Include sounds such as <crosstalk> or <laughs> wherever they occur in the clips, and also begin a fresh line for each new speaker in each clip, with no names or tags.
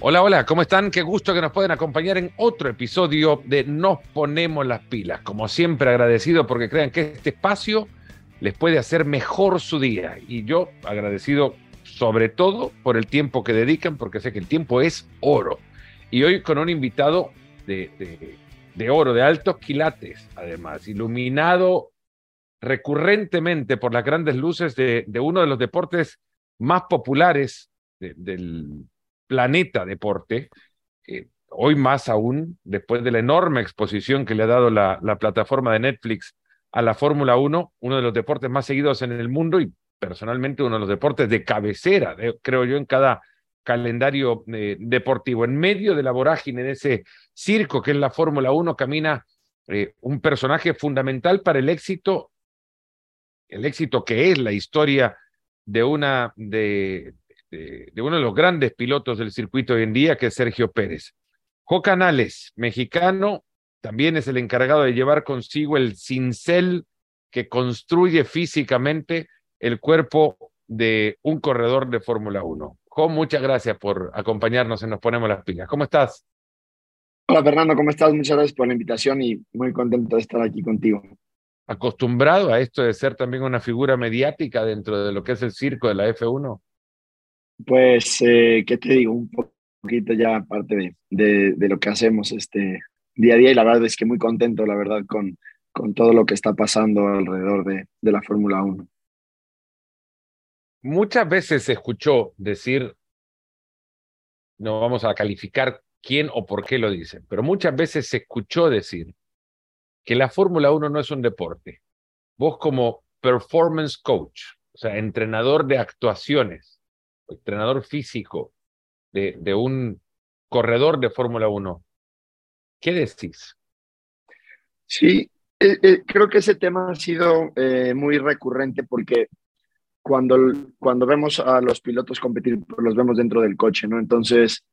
Hola, hola, ¿cómo están? Qué gusto que nos pueden acompañar en otro episodio de Nos Ponemos las Pilas. Como siempre, agradecido porque crean que este espacio les puede hacer mejor su día. Y yo agradecido sobre todo por el tiempo que dedican, porque sé que el tiempo es oro. Y hoy con un invitado de, de, oro, de altos quilates, además, iluminado recurrentemente por las grandes luces de, de uno de los deportes más populares del planeta deporte, hoy más aún, después de la enorme exposición que le ha dado la, la plataforma de Netflix a la Fórmula 1, uno de los deportes más seguidos en el mundo y personalmente uno de los deportes de cabecera, creo yo, en cada calendario eh, deportivo. En medio de la vorágine de ese circo que es la Fórmula 1, camina eh, un personaje fundamental para el éxito, el éxito que es la historia de una de, de, uno de los grandes pilotos del circuito hoy en día, que es Sergio Pérez. Jo Canales, mexicano, también es el encargado de llevar consigo el cincel que construye físicamente el cuerpo de un corredor de Fórmula 1. Jo, muchas gracias por acompañarnos en Nos Ponemos las Pilas. ¿Cómo estás?
Hola Fernando, ¿cómo estás? Muchas gracias por la invitación y muy contento de estar aquí contigo.
¿Acostumbrado a esto de ser también una figura mediática dentro de lo que es el circo de la F1?
Pues, eh, ¿qué te digo? Un poquito ya parte de, de, lo que hacemos este día a día y la verdad es que muy contento, la verdad, con, con todo lo que está pasando alrededor de, de la Fórmula 1.
Muchas veces se escuchó decir, no vamos a calificar quién o por qué lo dicen, pero muchas veces se escuchó decir que la Fórmula 1 no es un deporte. Vos como performance coach, o sea, entrenador de actuaciones, entrenador físico de, de un corredor de Fórmula 1, ¿qué decís?
Sí, eh, eh, creo que ese tema ha sido eh, muy recurrente porque cuando, cuando vemos a los pilotos competir, pues, los vemos dentro del coche, ¿no? Entonces,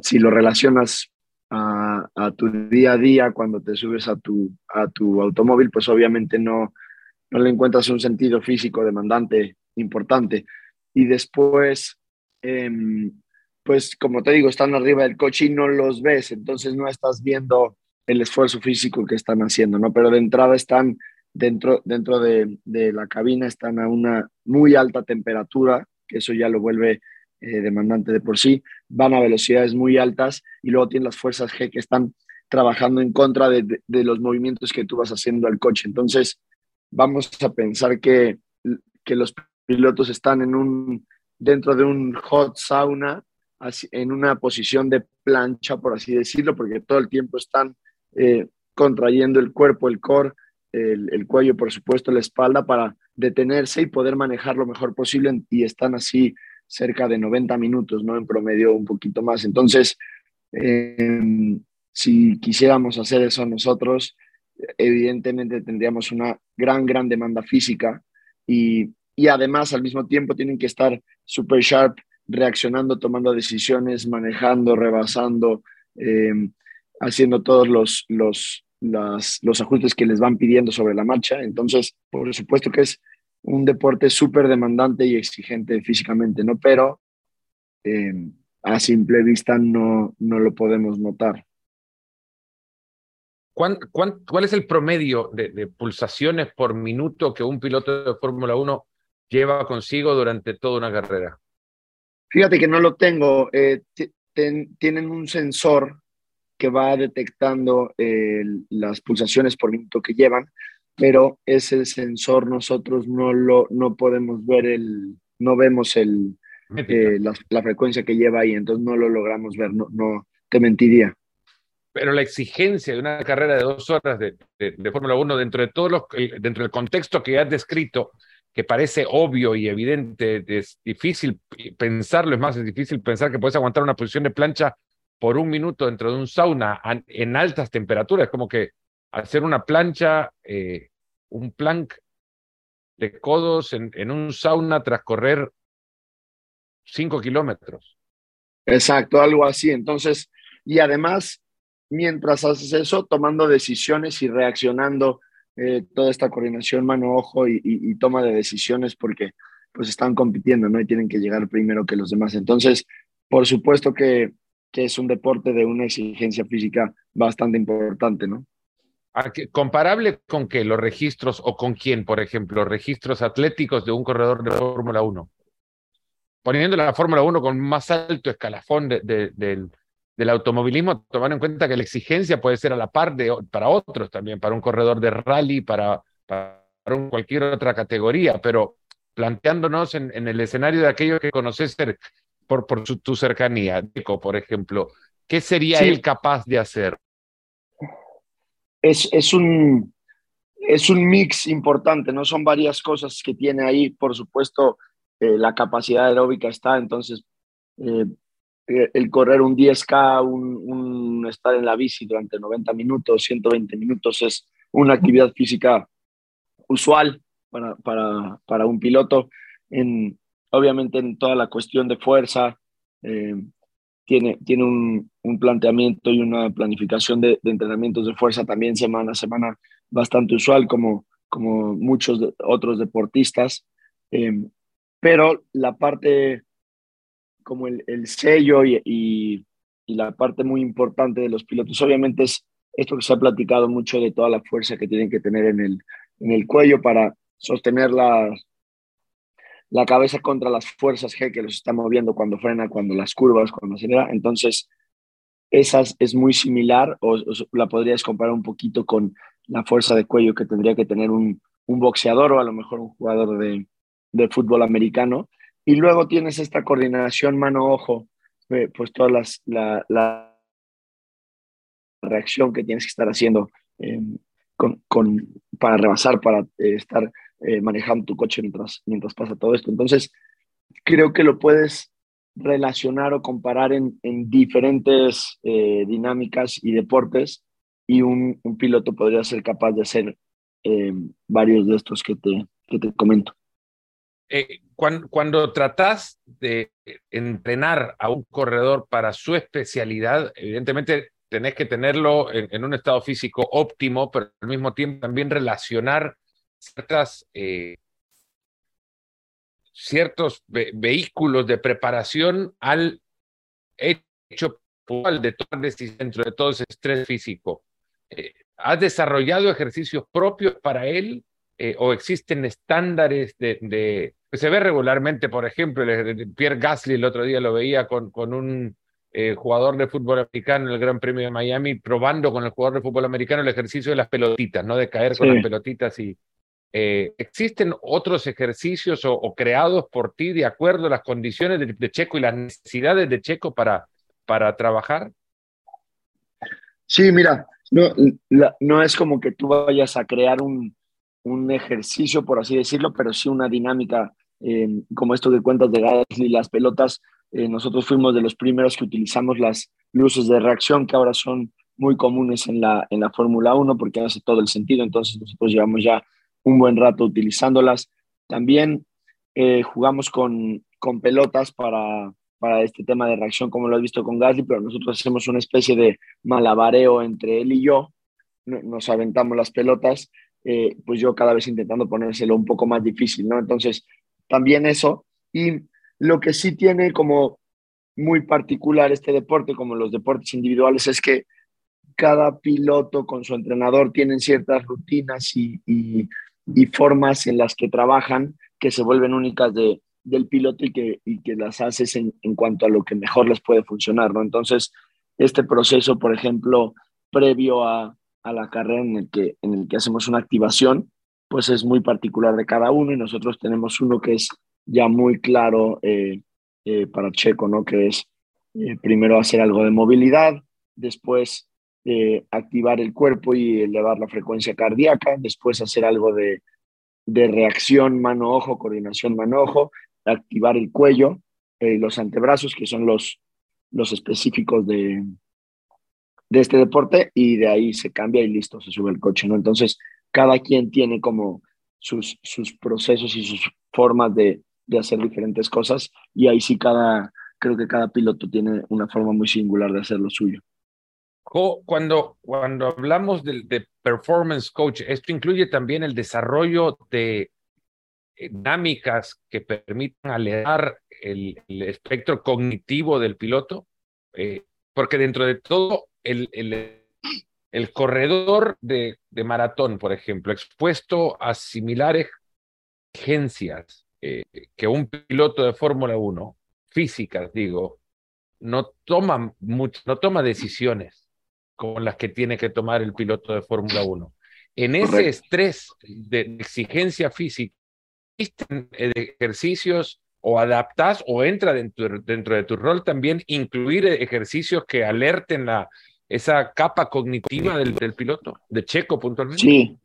si lo relacionas a, a, tu día a día, cuando te subes a tu, a tu automóvil, pues obviamente no, no le encuentras un sentido físico demandante importante y después, eh, pues como te digo, están arriba del coche y no los ves, entonces no estás viendo el esfuerzo físico que están haciendo, ¿no? Pero de entrada están dentro, dentro de, de la cabina, están a una muy alta temperatura, que eso ya lo vuelve eh, demandante de por sí, van a velocidades muy altas y luego tienen las fuerzas G que están trabajando en contra de, de, de los movimientos que tú vas haciendo al coche. Entonces, vamos a pensar que, que los pilotos están en un, dentro de un hot sauna, en una posición de plancha, por así decirlo, porque todo el tiempo están eh, contrayendo el cuerpo, el core, el, el, cuello, por supuesto, la espalda, para detenerse y poder manejar lo mejor posible. Y están así cerca de 90 minutos, ¿no? En promedio un poquito más. Entonces, eh, si quisiéramos hacer eso nosotros, evidentemente tendríamos una gran, gran demanda física y y además al mismo tiempo tienen que estar super sharp, reaccionando, tomando decisiones, manejando, rebasando, eh, haciendo todos los, los, los ajustes que les van pidiendo sobre la marcha. Entonces, por supuesto que es un deporte súper demandante y exigente físicamente, ¿no? Pero eh, a simple vista no, no lo podemos notar.
¿Cuán, cuán, cuál es el promedio de, de, pulsaciones por minuto que un piloto de Fórmula 1 lleva consigo durante toda una carrera?
Fíjate que no lo tengo. Eh, ten, tienen un sensor que va detectando eh, las pulsaciones por minuto que llevan, pero ese sensor nosotros no lo no podemos ver el no vemos el eh, la, la, frecuencia que lleva ahí, entonces no lo logramos ver, no, no te mentiría.
Pero la exigencia de una carrera de dos horas de, de, de Fórmula 1 dentro de todos los, dentro del contexto que has descrito, que parece obvio y evidente, es difícil pensarlo, es más, es difícil pensar que puedes aguantar una posición de plancha por un minuto dentro de un sauna en altas temperaturas, como que hacer una plancha, eh, un plank de codos en, en, un sauna tras correr cinco kilómetros.
Exacto, algo así. Entonces, y además, mientras haces eso, tomando decisiones y reaccionando eh, toda esta coordinación mano-ojo y, toma de decisiones porque pues están compitiendo, ¿no? Y tienen que llegar primero que los demás. Entonces, por supuesto que, que es un deporte de una exigencia física bastante importante, ¿no?
¿Comparable con qué? ¿Los registros o con quién, por ejemplo? ¿Registros atléticos de un corredor de Fórmula 1? Poniendo la Fórmula 1 con más alto escalafón del, del, automovilismo, tomando en cuenta que la exigencia puede ser a la par de, para otros también, para un corredor de rally, para, para cualquier otra categoría, pero planteándonos en, en el escenario de aquellos que conoces por, por tu cercanía, Deco, por ejemplo, ¿qué sería él capaz de hacer?
es, es, un, es un mix importante, ¿no? Son varias cosas que tiene ahí. Por supuesto, eh, la capacidad aeróbica está, entonces eh, el correr un 10K, un, estar en la bici durante 90 minutos, 120 minutos es una actividad física usual para, para, para un piloto. En, obviamente en toda la cuestión de fuerza, tiene, tiene un, un, planteamiento y una planificación de, entrenamientos de fuerza también semana a semana bastante usual, como, como muchos otros deportistas. Em, pero la parte, como el, el sello y, y, la parte muy importante de los pilotos, obviamente es esto que se ha platicado mucho de toda la fuerza que tienen que tener en el, en el cuello para sostener las, la cabeza contra las fuerzas G que los está moviendo cuando frena, cuando las curvas, cuando acelera. Entonces, esa es muy similar o, la podrías comparar un poquito con la fuerza de cuello que tendría que tener un, un boxeador o a lo mejor un jugador de, de fútbol americano. Y luego tienes esta coordinación mano-ojo, eh, pues toda las, la, la, reacción que tienes que estar haciendo eh, con, con, para rebasar, para eh, estar eh, manejando tu coche mientras, mientras pasa todo esto. Entonces, creo que lo puedes relacionar o comparar en, en diferentes dinámicas y deportes y un, un, piloto podría ser capaz de hacer eh, varios de estos que te, que te comento.
Cuando, cuando tratas de entrenar a un corredor para su especialidad, evidentemente tenés que tenerlo en, un estado físico óptimo, pero al mismo tiempo también relacionar eh, ciertos vehículos de preparación al hecho de tomar decisiones dentro de todo ese estrés físico. Eh, ¿Has desarrollado ejercicios propios para él eh, o existen estándares de, de, que se ve regularmente, por ejemplo, Pierre Gasly el otro día lo veía con, con un jugador de fútbol americano en el Gran Premio de Miami, probando con el jugador de fútbol americano el ejercicio de las pelotitas, ¿no? De caer con las pelotitas y, eh, ¿Existen otros ejercicios o, creados por ti de acuerdo a las condiciones de, Checo y las necesidades de Checo para, para trabajar?
Sí, mira, no, no es como que tú vayas a crear un, un ejercicio, por así decirlo, pero sí una dinámica eh, como esto que cuentas de Gasly, las pelotas. Eh, nosotros fuimos de los primeros que utilizamos las luces de reacción, que ahora son muy comunes en la, en la Fórmula 1 porque hace todo el sentido. Entonces nosotros llevamos ya un buen rato utilizándolas. También eh, jugamos con, con pelotas para, para este tema de reacción, como lo has visto con Gasly, pero nosotros hacemos una especie de malabareo entre él y yo. Nos aventamos las pelotas, eh, pues yo cada vez intentando ponérselo un poco más difícil, ¿no? Entonces, también eso. Y lo que sí tiene como muy particular este deporte, como los deportes individuales, es que cada piloto con su entrenador tienen ciertas rutinas y, y y formas en las que trabajan que se vuelven únicas de, del piloto y que, y que las haces en, en, cuanto a lo que mejor les puede funcionar, ¿no? Entonces, este proceso, por ejemplo, previo a, a la carrera en el, que, en el que hacemos una activación, pues es muy particular de cada uno y nosotros tenemos uno que es ya muy claro eh, eh, para Checo, ¿no? Que es eh, primero hacer algo de movilidad, después activar el cuerpo y elevar la frecuencia cardíaca, después hacer algo de, de reacción mano-ojo, coordinación mano-ojo, activar el cuello, eh, los antebrazos, que son los, los específicos de, de este deporte, y de ahí se cambia y listo, se sube el coche, ¿no? Entonces, cada quien tiene como sus, sus procesos y sus formas de, de hacer diferentes cosas, y ahí sí cada, creo que cada piloto tiene una forma muy singular de hacer lo suyo.
Cuando, cuando hablamos de, performance coach, esto incluye también el desarrollo de dinámicas que permitan alejar el, espectro cognitivo del piloto, eh, porque dentro de todo el, el, corredor de, de, maratón, por ejemplo, expuesto a similares agencias eh, que un piloto de Fórmula 1, físicas digo, no toma, mucho, no toma decisiones como las que tiene que tomar el piloto de Fórmula 1. En ese estrés de exigencia física, existen ejercicios o adaptas o entra dentro, dentro de tu rol también incluir ejercicios que alerten la, esa capa cognitiva del, del piloto, de Checo puntualmente.
Sí,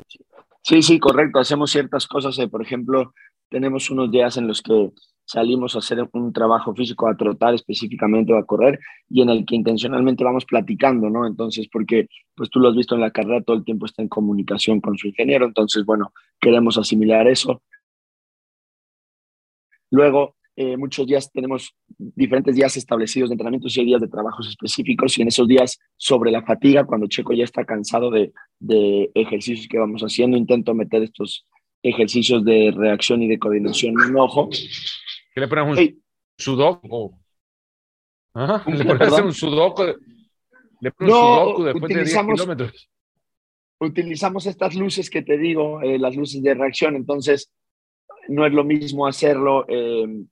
sí, sí, correcto. Hacemos ciertas cosas. Eh, por ejemplo, tenemos unos días en los que salimos a hacer un trabajo físico, a trotar específicamente o a correr, y en el que intencionalmente vamos platicando, ¿no? Entonces, porque pues tú lo has visto en la carrera, todo el tiempo está en comunicación con su ingeniero, entonces, bueno, queremos asimilar eso. Luego, eh, muchos días tenemos diferentes días establecidos de entrenamientos y hay días de trabajos específicos y en esos días sobre la fatiga, cuando Checo ya está cansado de, de ejercicios que vamos haciendo, intento meter estos ejercicios de reacción y de coordinación en un ojo
¿Qué le ponemos un sudoku? ¿Le pones un sudoku? ¿Le pones un sudoku después de 10 kilómetros?
Utilizamos estas luces que te digo, eh, las luces de reacción, entonces no es lo mismo hacerlo eh,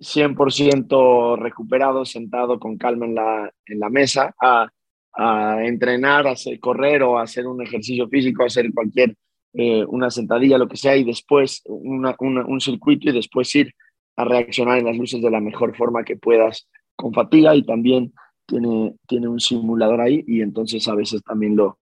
100% recuperado, sentado con calma en la, en la mesa, a, a entrenar, a hacer, correr o hacer un ejercicio físico, hacer cualquier eh, una sentadilla, lo que sea, y después una, un circuito y después ir a reaccionar en las luces de la mejor forma que puedas con fatiga y también tiene, tiene un simulador ahí y entonces a veces también lo,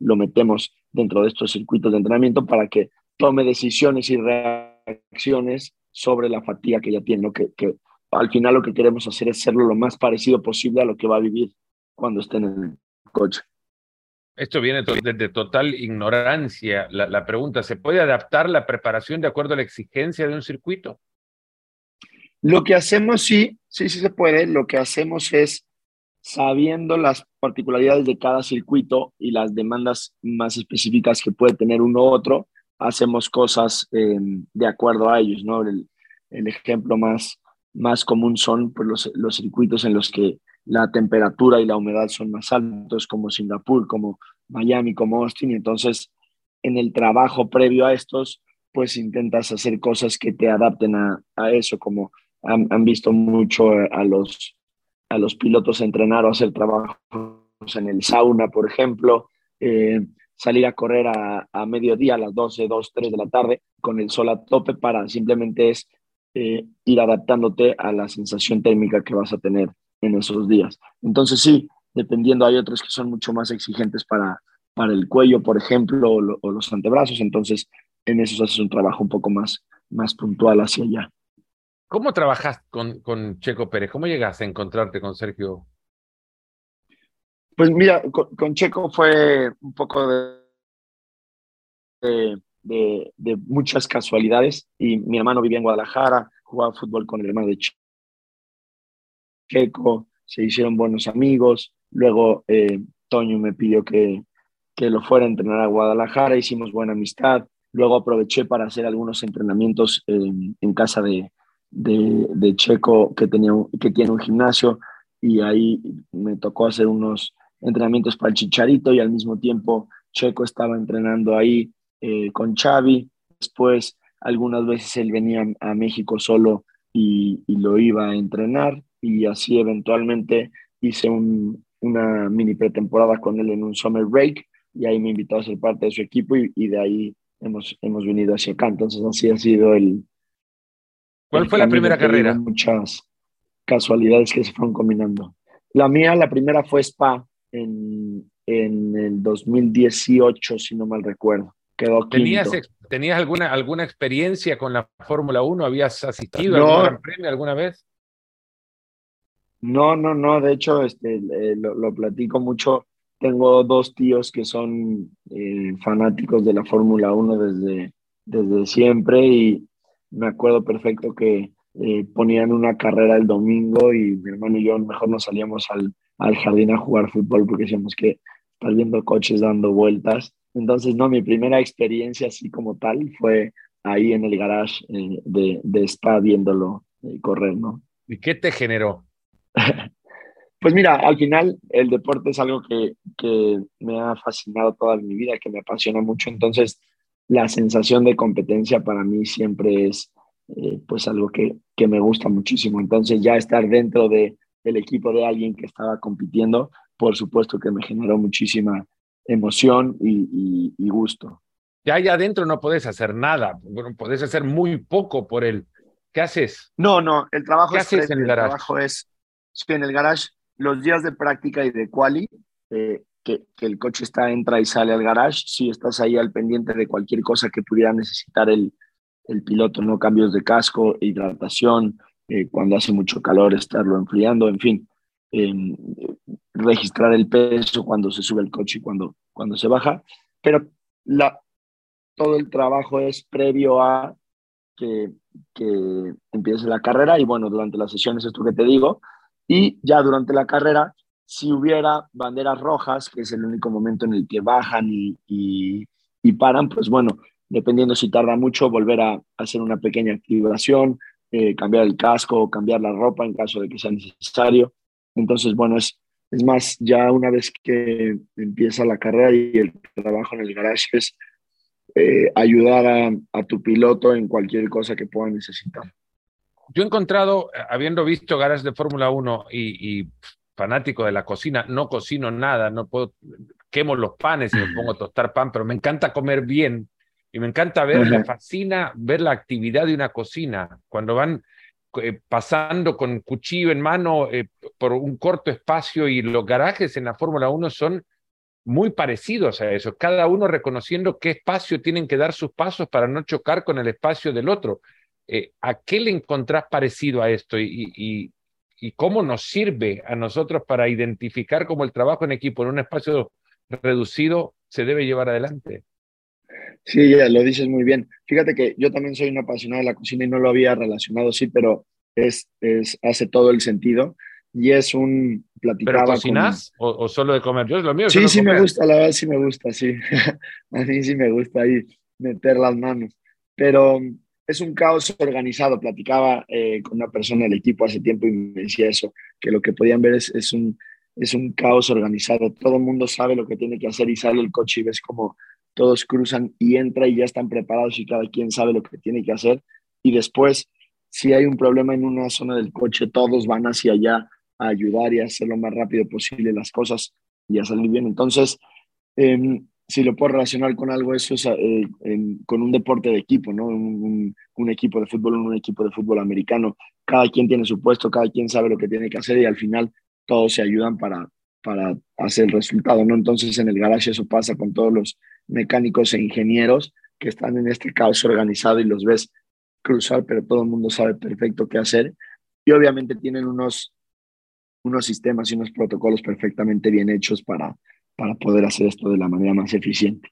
lo metemos dentro de estos circuitos de entrenamiento para que tome decisiones y reacciones sobre la fatiga que ya tiene, que, que al final lo que queremos hacer es hacerlo lo más parecido posible a lo que va a vivir cuando esté en el coche.
Esto viene desde total ignorancia. La, pregunta, ¿se puede adaptar la preparación de acuerdo a la exigencia de un circuito?
Lo que hacemos, sí, sí, sí se puede. Lo que hacemos es, sabiendo las particularidades de cada circuito y las demandas más específicas que puede tener uno u otro, hacemos cosas em, de acuerdo a ellos, ¿no? El, ejemplo más, más común son pues, los, los circuitos en los que la temperatura y la humedad son más altos, como Singapur, como Miami, como Austin. Y entonces, en el trabajo previo a estos, pues intentas hacer cosas que te adapten a, eso, como han, visto mucho a los, a los pilotos entrenar o hacer trabajos en el sauna, por ejemplo, eh, salir a correr a, a, mediodía a las 12, 2, 3 de la tarde con el sol a tope para simplemente es eh, ir adaptándote a la sensación térmica que vas a tener en esos días. Entonces sí, dependiendo, hay otros que son mucho más exigentes para, para el cuello, por ejemplo, o, los antebrazos, entonces en esos haces un trabajo un poco más, más puntual hacia allá.
¿Cómo trabajas con, con Checo Pérez? ¿Cómo llegaste a encontrarte con Sergio?
Pues mira, con, Checo fue un poco de, de, de, muchas casualidades y mi hermano vivía en Guadalajara, jugaba fútbol con el hermano de Checo se hicieron buenos amigos, luego eh, Toño me pidió que, que lo fuera a entrenar a Guadalajara, hicimos buena amistad, luego aproveché para hacer algunos entrenamientos en casa de, de, Checo que, tenía, que tiene un gimnasio y ahí me tocó hacer unos entrenamientos para el Chicharito y al mismo tiempo Checo estaba entrenando ahí eh, con Xavi. Después algunas veces él venía a México solo y, y, lo iba a entrenar y así eventualmente hice un, una mini pretemporada con él en un summer break y ahí me invitó a ser parte de su equipo y, y de ahí hemos, hemos venido hacia acá. Entonces así ha sido el...
¿Cuál fue la primera carrera?
Muchas casualidades que se fueron combinando. La mía, la primera fue Spa en, en el 2018, si no mal recuerdo. Quedó
¿Tenías, ¿Tenías alguna, alguna experiencia con la Fórmula 1? ¿Habías asistido a algún gran premio alguna vez?
No, no, no, de hecho, este, eh, lo, platico mucho. Tengo dos tíos que son eh, fanáticos de la Fórmula 1 desde, desde siempre y me acuerdo perfecto que eh, ponían una carrera el domingo y mi hermano y yo mejor nos salíamos al, al jardín a jugar fútbol porque decíamos que estar viendo coches dando vueltas. Entonces, no, mi primera experiencia así como tal fue, ahí en el garage de, de Spa viéndolo correr, ¿no?
¿Y qué te generó? <laughs>
Pues mira, al final el deporte es algo que, que, me ha fascinado toda mi vida, que me apasiona mucho. Entonces, la sensación de competencia para mí siempre es eh, pues algo que, que, me gusta muchísimo. Entonces, ya estar dentro de, del equipo de alguien que estaba compitiendo, por supuesto que me generó muchísima emoción y, y, gusto.
Ya allá adentro no podés hacer nada, bueno, podés hacer muy poco por él. ¿Qué haces?
No, no, el trabajo
¿Qué haces en el, garage?
trabajo es, en el garage los días de práctica y de quali, eh, que, que, el coche está, entra y sale al garage, si estás ahí al pendiente de cualquier cosa que pudiera necesitar el, el piloto, ¿no? Cambios de casco, hidratación, eh, cuando hace mucho calor, estarlo enfriando, en fin, eh, registrar el peso cuando se sube el coche y cuando, cuando se baja, pero la, todo el trabajo es previo a que, que empiece la carrera y bueno, durante las sesiones, esto que te digo, y ya durante la carrera, si hubiera banderas rojas, que es el único momento en el que bajan y, y, paran, pues bueno, dependiendo si tarda mucho, volver a, hacer una pequeña activación, eh, cambiar el casco, cambiar la ropa en caso de que sea necesario. Entonces, bueno, es, es más, ya una vez que empieza la carrera y el trabajo en el garage es eh, ayudar a, a, tu piloto en cualquier cosa que pueda necesitar.
Yo he encontrado, habiendo visto garages de Fórmula 1 y, y, fanático de la cocina, no cocino nada, no puedo, quemo los panes y me <clears throat> pongo a tostar pan, pero me encanta comer bien y me encanta ver, me fascina ver la actividad de una cocina, cuando van eh, pasando con cuchillo en mano eh, por un corto espacio y los garajes en la Fórmula 1 son muy parecidos a eso, cada uno reconociendo qué espacio tienen que dar sus pasos para no chocar con el espacio del otro. Eh, ¿A qué le encontrás parecido a esto y, y, y, cómo nos sirve a nosotros para identificar cómo el trabajo en equipo en un espacio reducido se debe llevar adelante?
Sí, ya lo dices muy bien. Fíjate que yo también soy un apasionado de la cocina y no lo había relacionado, sí, pero es, es hace todo el sentido y es un
platicaba ¿Pero cocinas con... o, o, solo de comer? Yo es lo mío.
Sí, sí
comer.
me gusta, la verdad sí me gusta, sí. <laughs> a mí sí me gusta ahí meter las manos. Pero es un caos organizado. Platicaba eh, con una persona del equipo hace tiempo y me decía eso, que lo que podían ver es, es, un, es un caos organizado. Todo el mundo sabe lo que tiene que hacer y sale el coche y ves como todos cruzan y entra y ya están preparados y cada quien sabe lo que tiene que hacer. Y después, si hay un problema en una zona del coche, todos van hacia allá a ayudar y a hacer lo más rápido posible las cosas y a salir bien. Entonces, eh, si lo puedo relacionar con algo, eso es eh, con un deporte de equipo, ¿no? Un, un, equipo de fútbol, un equipo de fútbol americano. Cada quien tiene su puesto, cada quien sabe lo que tiene que hacer y al final todos se ayudan para, para hacer el resultado, ¿no? Entonces en el garage eso pasa con todos los mecánicos e ingenieros que están en este caos organizado y los ves cruzar, pero todo el mundo sabe perfecto qué hacer. Y obviamente tienen unos, unos sistemas y unos protocolos perfectamente bien hechos para, para poder hacer esto de la manera más eficiente.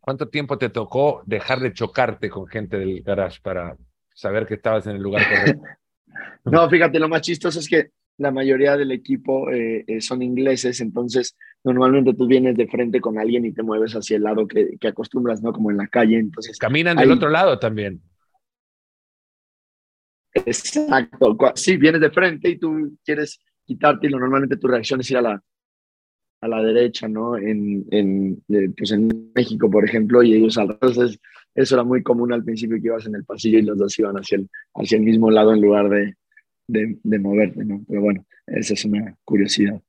¿Cuánto tiempo te tocó dejar de chocarte con gente del garage para saber que estabas en el lugar correcto? <laughs>
no, fíjate, lo más chistoso es que la mayoría del equipo eh, eh, son ingleses, entonces normalmente tú vienes de frente con alguien y te mueves hacia el lado que, que acostumbras, ¿no? Como en la calle, entonces...
Caminan del otro lado también.
Exacto, sí, vienes de frente y tú quieres quitarte y normalmente tu reacción es ir a la, a la derecha, ¿no? En, en, pues en México, por ejemplo, y ellos al entonces eso era muy común al principio que ibas en el pasillo y los dos iban hacia el, hacia el mismo lado en lugar de, de, de moverte, ¿no? Pero bueno, esa es una curiosidad.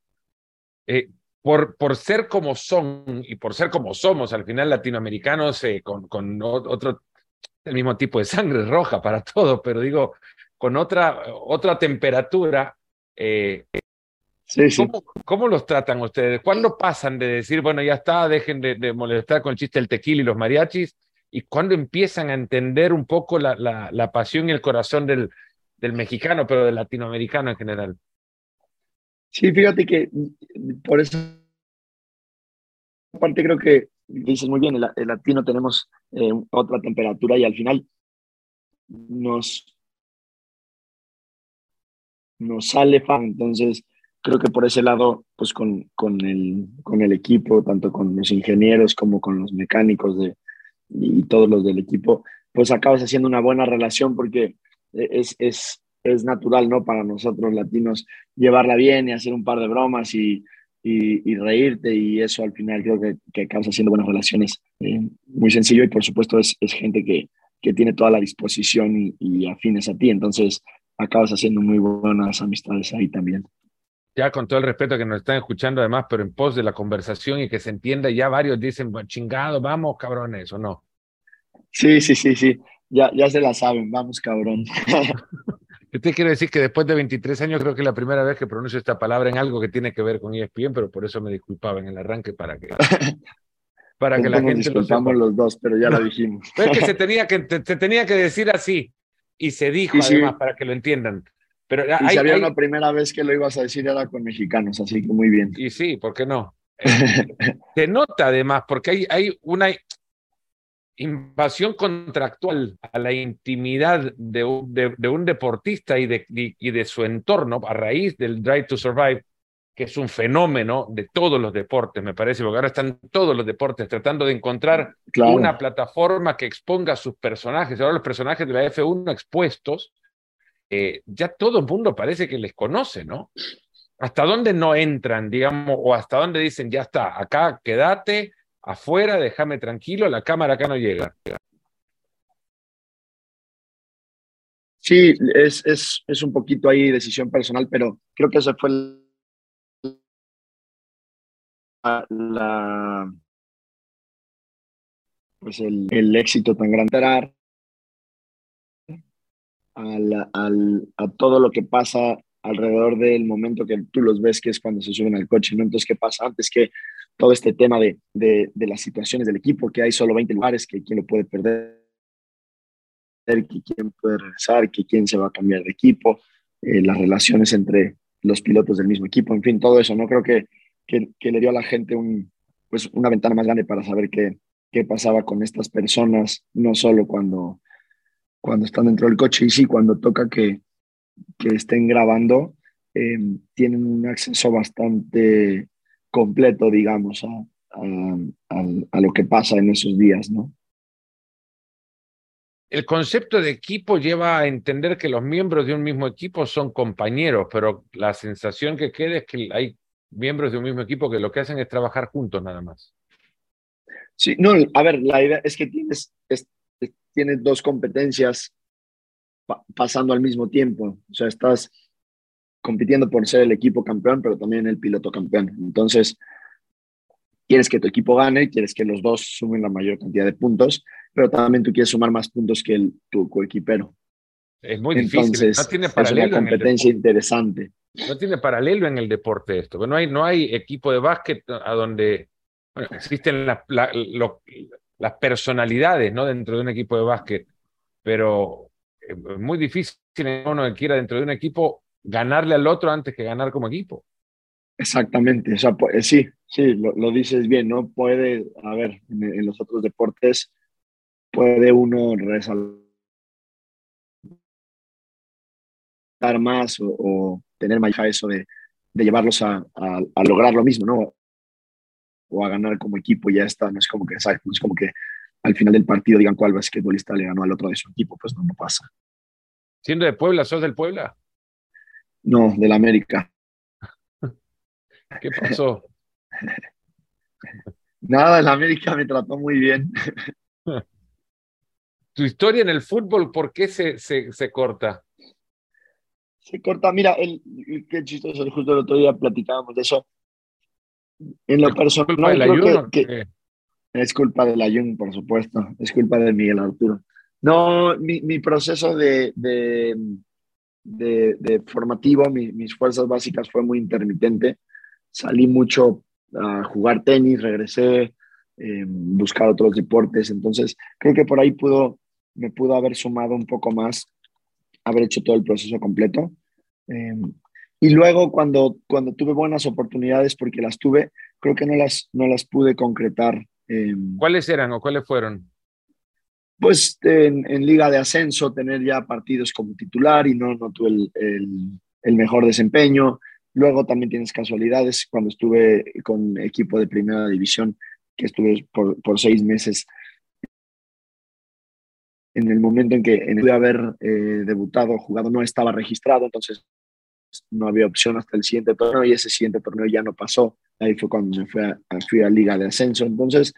Eh, por, por ser como son y por ser como somos, al final latinoamericanos eh, con, con otro, el mismo tipo de sangre roja para <laughs> todo, pero digo, con otra, otra temperatura, eh,
Sí, sí.
¿Cómo, ¿Cómo, los tratan ustedes? ¿Cuándo pasan de decir, bueno, ya está, dejen de, de, molestar con el chiste del tequila y los mariachis? ¿Y cuándo empiezan a entender un poco la, la, la pasión y el corazón del, del, mexicano, pero del latinoamericano en general?
Sí, fíjate que por esa parte creo que dices muy bien, el, el latino tenemos eh, otra temperatura y al final nos, nos sale fan, entonces creo que por ese lado, pues con, con, el, con el equipo, tanto con los ingenieros como con los mecánicos de, y todos los del equipo, pues acabas haciendo una buena relación porque es, es, es natural, ¿no? Para nosotros latinos llevarla bien y hacer un par de bromas y, y, reírte y eso al final creo que, que acabas haciendo buenas relaciones. Eh, muy sencillo y por supuesto es, es gente que, que, tiene toda la disposición y, y, afines a ti, entonces acabas haciendo muy buenas amistades ahí también.
Ya con todo el respeto que nos están escuchando además, pero en pos de la conversación y que se entienda, ya varios dicen, chingado, vamos cabrones, ¿o no?
Sí, sí, sí, sí, ya, ya se la saben, vamos cabrón. <laughs>
Yo te quiero decir que después de 23 años creo que es la primera vez que pronuncio esta palabra en algo que tiene que ver con ESPN, pero por eso me disculpaba en el arranque para que, <laughs>
para que la gente lo sepa. los dos, pero ya lo dijimos.
es que se <laughs> tenía que, se tenía que decir así y se dijo además para que lo entiendan. Pero
y si había una primera vez que lo ibas a decir era con mexicanos, así que muy bien.
Y sí, ¿por qué no? se nota además, porque hay, hay una, invasión contractual a la intimidad de un, de, un deportista y de, y de su entorno a raíz del Drive to Survive, que es un fenómeno de todos los deportes, me parece, porque ahora están todos los deportes tratando de encontrar una plataforma que exponga a sus personajes. Ahora los personajes de la F1 expuestos, eh, ya todo el mundo parece que les conoce, ¿no? ¿Hasta dónde no entran, digamos, o hasta dónde dicen, ya está, acá quédate, afuera, déjame tranquilo, la cámara acá no llega.
Sí, es, es, es un poquito ahí decisión personal, pero creo que ese fue la, pues el, el, éxito tan grande al, al, a todo lo que pasa alrededor del momento que tú los ves, que es cuando se suben al coche, ¿no? Entonces, ¿qué pasa antes? Que todo este tema de, de, las situaciones del equipo, que hay solo 20 lugares, que quién lo puede perder, que quién puede regresar, que quién se va a cambiar de equipo, eh, las relaciones entre los pilotos del mismo equipo, en fin, todo eso, ¿no? Creo que, que, le dio a la gente un, pues una ventana más grande para saber qué, qué pasaba con estas personas, no solo cuando, cuando están dentro del coche, y sí, cuando toca que, que estén grabando, eh, tienen un acceso bastante completo, digamos, a, a, lo que pasa en esos días, ¿no?
El concepto de equipo lleva a entender que los miembros de un mismo equipo son compañeros, pero la sensación que queda es que hay miembros de un mismo equipo que lo que hacen es trabajar juntos nada más.
Sí, no, a ver, la idea es que tienes, tienes dos competencias pasando al mismo tiempo. O sea, estás compitiendo por ser el equipo campeón, pero también el piloto campeón. Entonces, quieres que tu equipo gane, quieres que los dos sumen la mayor cantidad de puntos, pero también tú quieres sumar más puntos que el, tu coequipero.
Es muy difícil. No tiene paralelo
es una competencia interesante.
No tiene paralelo en el deporte esto. No hay, no hay equipo de básquet a donde existen las, las personalidades ¿no? dentro de un equipo de básquet, pero es muy difícil uno que quiera dentro de un equipo ganarle al otro antes que ganar como equipo.
Exactamente, o sea, pues, sí, sí, lo, dices bien, ¿no? Puede, a ver, en, los otros deportes puede uno resaltar más o, tener más eso de, de llevarlos a, a, lograr lo mismo, ¿no? O a ganar como equipo, ya está, no es como que, ¿sabes? No es como que al final del partido digan cuál basquetbolista le ganó al otro de su equipo, pues no, no pasa.
Siendo de Puebla, ¿sos del Puebla?
No, del América.
¿Qué pasó?
Nada, el América me trató muy bien.
¿Tu historia en el fútbol por qué se, se, se corta?
Se corta, mira, el, qué chistoso, justo el otro día platicábamos de eso. En lo personal, que, es culpa del Ayun, por supuesto, es culpa de Miguel Arturo. No, mi, mi proceso de, de, de, formativo, mis fuerzas básicas fue muy intermitente. Salí mucho a jugar tenis, regresé, eh, buscar otros deportes. Entonces, creo que por ahí pudo, me pudo haber sumado un poco más, haber hecho todo el proceso completo. Em, y luego cuando, cuando tuve buenas oportunidades, porque las tuve, creo que no las, no las pude concretar.
Em, ¿Cuáles eran o cuáles fueron?
Pues en, liga de ascenso tener ya partidos como titular y no, no tuve el, mejor desempeño. Luego también tienes casualidades cuando estuve con equipo de primera división, que estuve por, seis meses en el momento en que en haber eh, debutado, jugado, no estaba registrado, entonces no había opción hasta el siguiente torneo y ese siguiente torneo ya no pasó. Ahí fue cuando me fui a, fui a Liga de Ascenso. Entonces,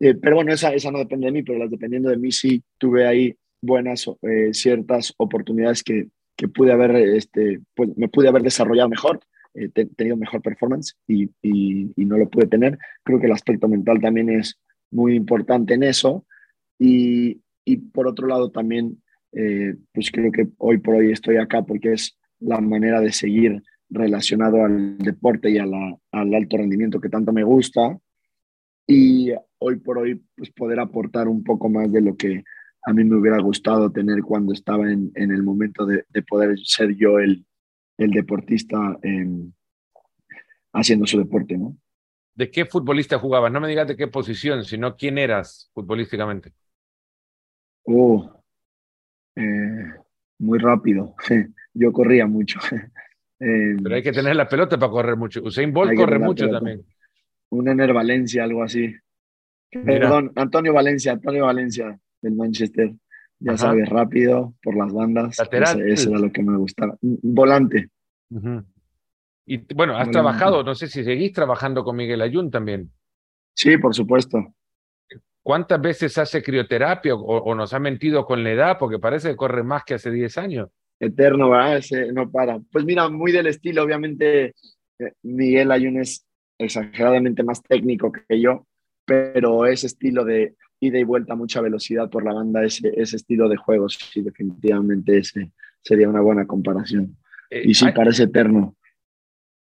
eh, pero bueno, esa, esa no depende de mí, pero las dependiendo de mí sí tuve ahí buenas eh, ciertas oportunidades que, que pude haber, este, pues me pude haber desarrollado mejor, eh, tenido mejor performance y, y, y, no lo pude tener. Creo que el aspecto mental también es muy importante en eso. Y, y por otro lado también, pues creo que hoy por hoy estoy acá porque es la manera de seguir relacionado al deporte y a la, al alto rendimiento que tanto me gusta y hoy por hoy pues poder aportar un poco más de lo que a mí me hubiera gustado tener cuando estaba en, en el momento de, de, poder ser yo el, el deportista en, haciendo su deporte, ¿no?
¿De qué futbolista jugabas? No me digas de qué posición, sino quién eras futbolísticamente.
Oh, eh, muy rápido. <laughs> Yo corría mucho. <laughs>
Eh, Pero hay que tener la pelota para correr mucho. Usain Bolt corre mucho también.
Un Ener Valencia, algo así. Perdón, Antonio Valencia, Antonio Valencia del Manchester. Ya sabes, rápido, por las bandas. Lateral. Eso, era lo que me gustaba. Volante.
Y bueno, has trabajado, no sé si seguís trabajando con Miguel Ayun también.
Sí, por supuesto.
¿Cuántas veces hace crioterapia o, nos ha mentido con la edad? Porque parece que corre más que hace 10 años.
Eterno, ¿verdad? Ese no para. Pues mira, muy del estilo, obviamente eh, Miguel Ayun es exageradamente más técnico que yo, pero ese estilo de ida y vuelta, mucha velocidad por la banda, ese, ese estilo de juegos, sí, definitivamente ese sería una buena comparación. Eh, y sí, parece eterno.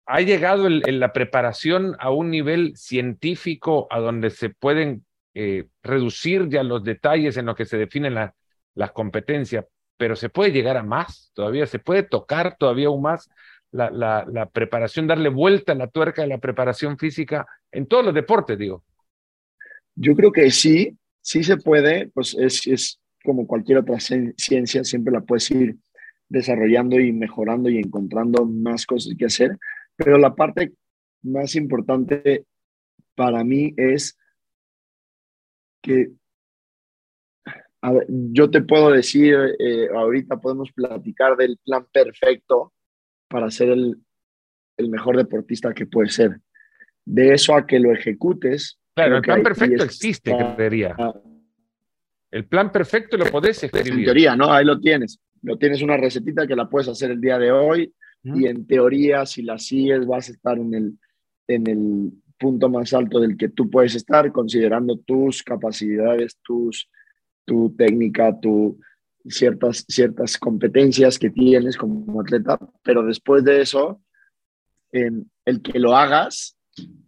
¿Ha llegado en la preparación a un nivel científico a donde se pueden eh, reducir ya los detalles en los que se definen las competencias, pero se puede llegar a más todavía, se puede tocar todavía aún más la, la, la preparación, darle vuelta a la tuerca de la preparación física en todos los deportes, digo.
Yo creo que sí, sí se puede, pues es, es como cualquier otra ciencia, siempre la puedes ir desarrollando y mejorando y encontrando más cosas que hacer, pero la parte más importante para mí es que yo te puedo decir, eh, ahorita podemos platicar del plan perfecto para ser el, el mejor deportista que puedes ser. De eso a que lo ejecutes.
Claro, el plan perfecto existe, creería. El plan perfecto lo podés escribir.
En teoría, ¿no? Ahí lo tienes. Lo tienes una recetita que la puedes hacer el día de hoy y en teoría, si la sigues, vas a estar en el, en el punto más alto del que tú puedes estar, considerando tus capacidades, tus, tu técnica, tu, ciertas, ciertas competencias que tienes como atleta, pero después de eso, el que lo hagas,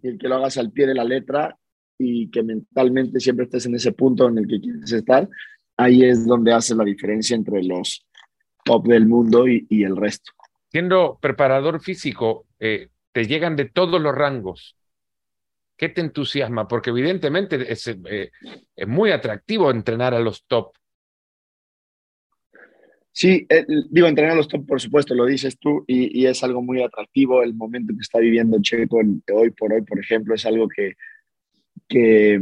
el que lo hagas al pie de la letra y que mentalmente siempre estés en ese punto en el que quieres estar, ahí es donde hace la diferencia entre los top del mundo y, y el resto.
Siendo preparador físico, eh, te llegan de todos los rangos, ¿Qué te entusiasma? Porque evidentemente es, eh, es muy atractivo entrenar a los top.
Sí, eh, digo, entrenar a los top, por supuesto, lo dices tú, y, y, es algo muy atractivo. El momento que está viviendo Checo hoy por hoy, por ejemplo, es algo que, que,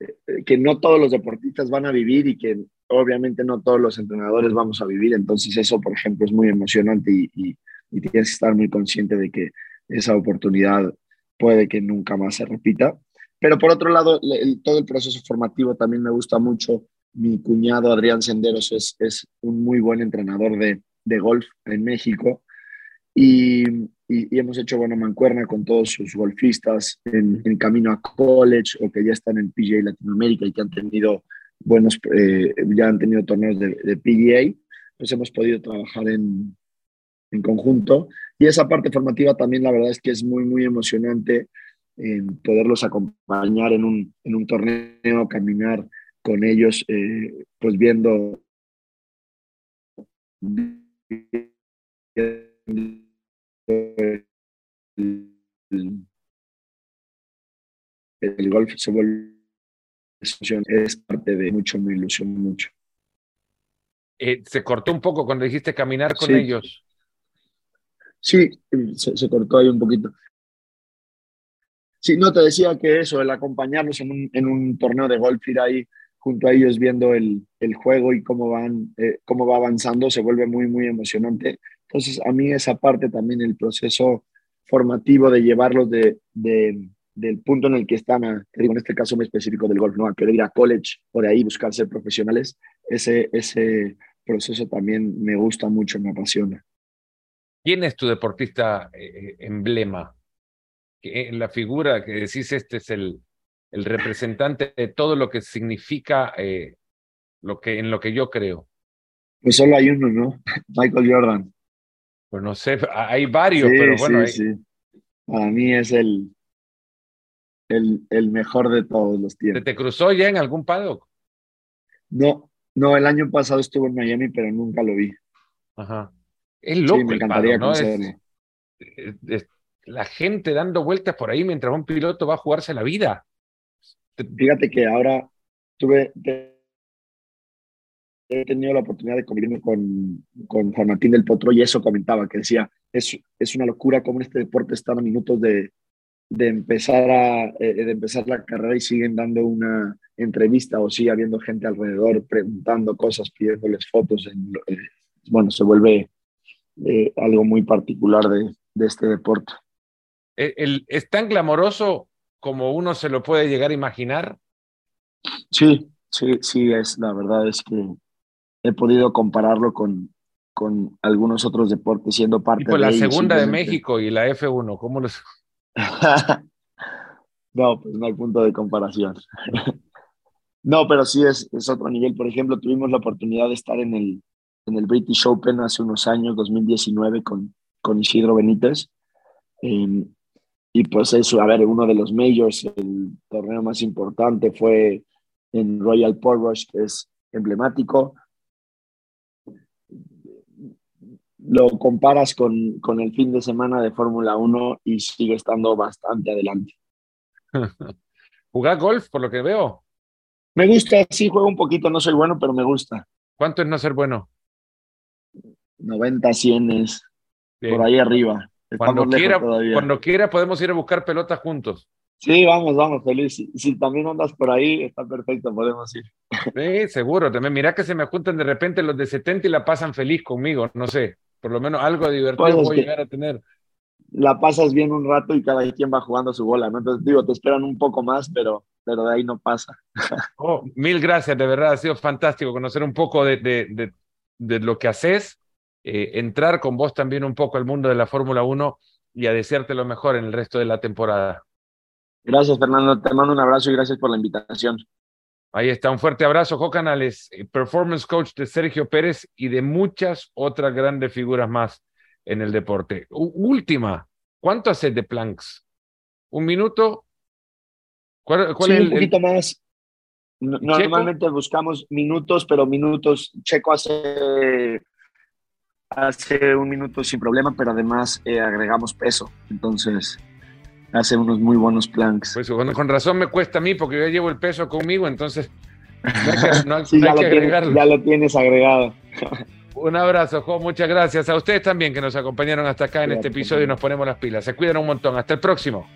eh, que no todos los deportistas van a vivir y que obviamente no todos los entrenadores vamos a vivir. Entonces eso, por ejemplo, es muy emocionante y, tienes que estar muy consciente de que esa oportunidad puede que nunca más se repita. Pero por otro lado, todo el proceso formativo también me gusta mucho. Mi cuñado Adrián Senderos es, es un muy buen entrenador de, de golf en México y, y, hemos hecho buena mancuerna con todos sus golfistas en, en, camino a college o que ya están en PGA Latinoamérica y que han tenido buenos, eh, ya han tenido torneos de, de PGA, pues hemos podido trabajar en, en conjunto. Y esa parte formativa también la verdad es que es muy, muy emocionante eh, poderlos acompañar en un, en un torneo, caminar con ellos, eh, pues viendo el, golf se vuelve es parte de mucho, me ilusión mucho.
Eh, se cortó un poco cuando dijiste caminar con ellos.
Sí, se, cortó ahí un poquito. Sí, no, te decía que eso, el acompañarnos en un, en un torneo de golf, ir ahí junto a ellos viendo el, juego y cómo, van, eh, cómo va avanzando, se vuelve muy, muy emocionante. Entonces, a mí esa parte también, el proceso formativo de llevarlos de, del punto en el que están, a, digo, en este caso muy específico del golf, ¿no? a querer ir a college por ahí buscar ser profesionales, ese, ese proceso también me gusta mucho, me apasiona.
¿Quién es tu deportista eh, emblema? La figura que decís, este es el, el representante de todo lo que significa eh, lo que, en lo que yo creo.
Pues solo hay uno, ¿no? <laughs> Michael Jordan.
Pues no sé, hay varios, pero bueno.
Sí, sí. Para mí es el, el, el, mejor de todos los tiempos.
¿Te, cruzó ya en algún paddock?
No, no, el año pasado estuvo en Miami, pero nunca lo vi.
Ajá. Es loco me encantaría el la gente dando vueltas por ahí mientras un piloto va a jugarse la vida.
Fíjate que ahora tuve, he tenido la oportunidad de convivir con, con Juan Martín del Potro y eso comentaba, que decía, es, es una locura cómo este deporte está a minutos de, de, empezar a, eh, de empezar la carrera y siguen dando una entrevista o sigue habiendo gente alrededor preguntando cosas, pidiéndoles fotos. Eh, bueno, se vuelve eh, algo muy particular de, de este deporte.
El, ¿Es tan glamoroso como uno se lo puede llegar a imaginar?
Sí, sí, sí, es la verdad es que he podido compararlo con, con algunos otros deportes siendo parte
de la segunda de México y la F1, ¿cómo los <laughs>
No, pues no hay punto de comparación. <laughs> no, pero sí es, es otro nivel. Por ejemplo, tuvimos la oportunidad de estar en el, en el British Open hace unos años, 2019, con, con Isidro Benítez. Eh, y pues eso, a ver, uno de los majors, el torneo más importante fue en Royal Rush, que es emblemático. Lo comparas con, con el fin de semana de Fórmula 1 y sigue estando bastante adelante. <laughs>
¿Jugar golf, por lo que veo?
Me gusta, sí, juego un poquito, no soy bueno, pero me gusta.
¿Cuánto es no ser bueno?
90, 100 es por ahí arriba.
Cuando quiera, cuando quiera podemos ir a buscar pelotas juntos.
Sí, vamos, vamos, feliz. Si, también andas por ahí, está perfecto, podemos ir.
Sí, seguro. También mira que se me juntan de repente los de 70 y la pasan feliz conmigo, no sé. Por lo menos algo divertido pues voy a llegar a tener.
La pasas bien un rato y cada quien va jugando su bola, ¿no? Entonces, digo, te esperan un poco más, pero, pero de ahí no pasa. <laughs>
Oh, mil gracias, de verdad, ha sido fantástico conocer un poco de, de, de, de lo que haces eh, entrar con vos también un poco al mundo de la Fórmula 1 y a desearte lo mejor en el resto de la temporada.
Gracias, Fernando. Te mando un abrazo y gracias por la invitación.
Ahí está, un fuerte abrazo, Jo Canales, eh, performance coach de Sergio Pérez y de muchas otras grandes figuras más en el deporte. última, ¿cuánto haces de planks? ¿Un minuto?
¿Cuál, sí, un poquito más. normalmente buscamos minutos, pero minutos. Checo hace hace un minuto sin problema, pero además eh, agregamos peso. Entonces, hace unos muy buenos planks.
Pues con, razón me cuesta a mí porque yo llevo el peso conmigo, entonces no hay que, <laughs> ya,
agregarlo. ya lo tienes agregado.
Un abrazo, Jo, muchas gracias. A ustedes también que nos acompañaron hasta acá en este episodio y nos ponemos las pilas. Se cuidan un montón. Hasta el próximo.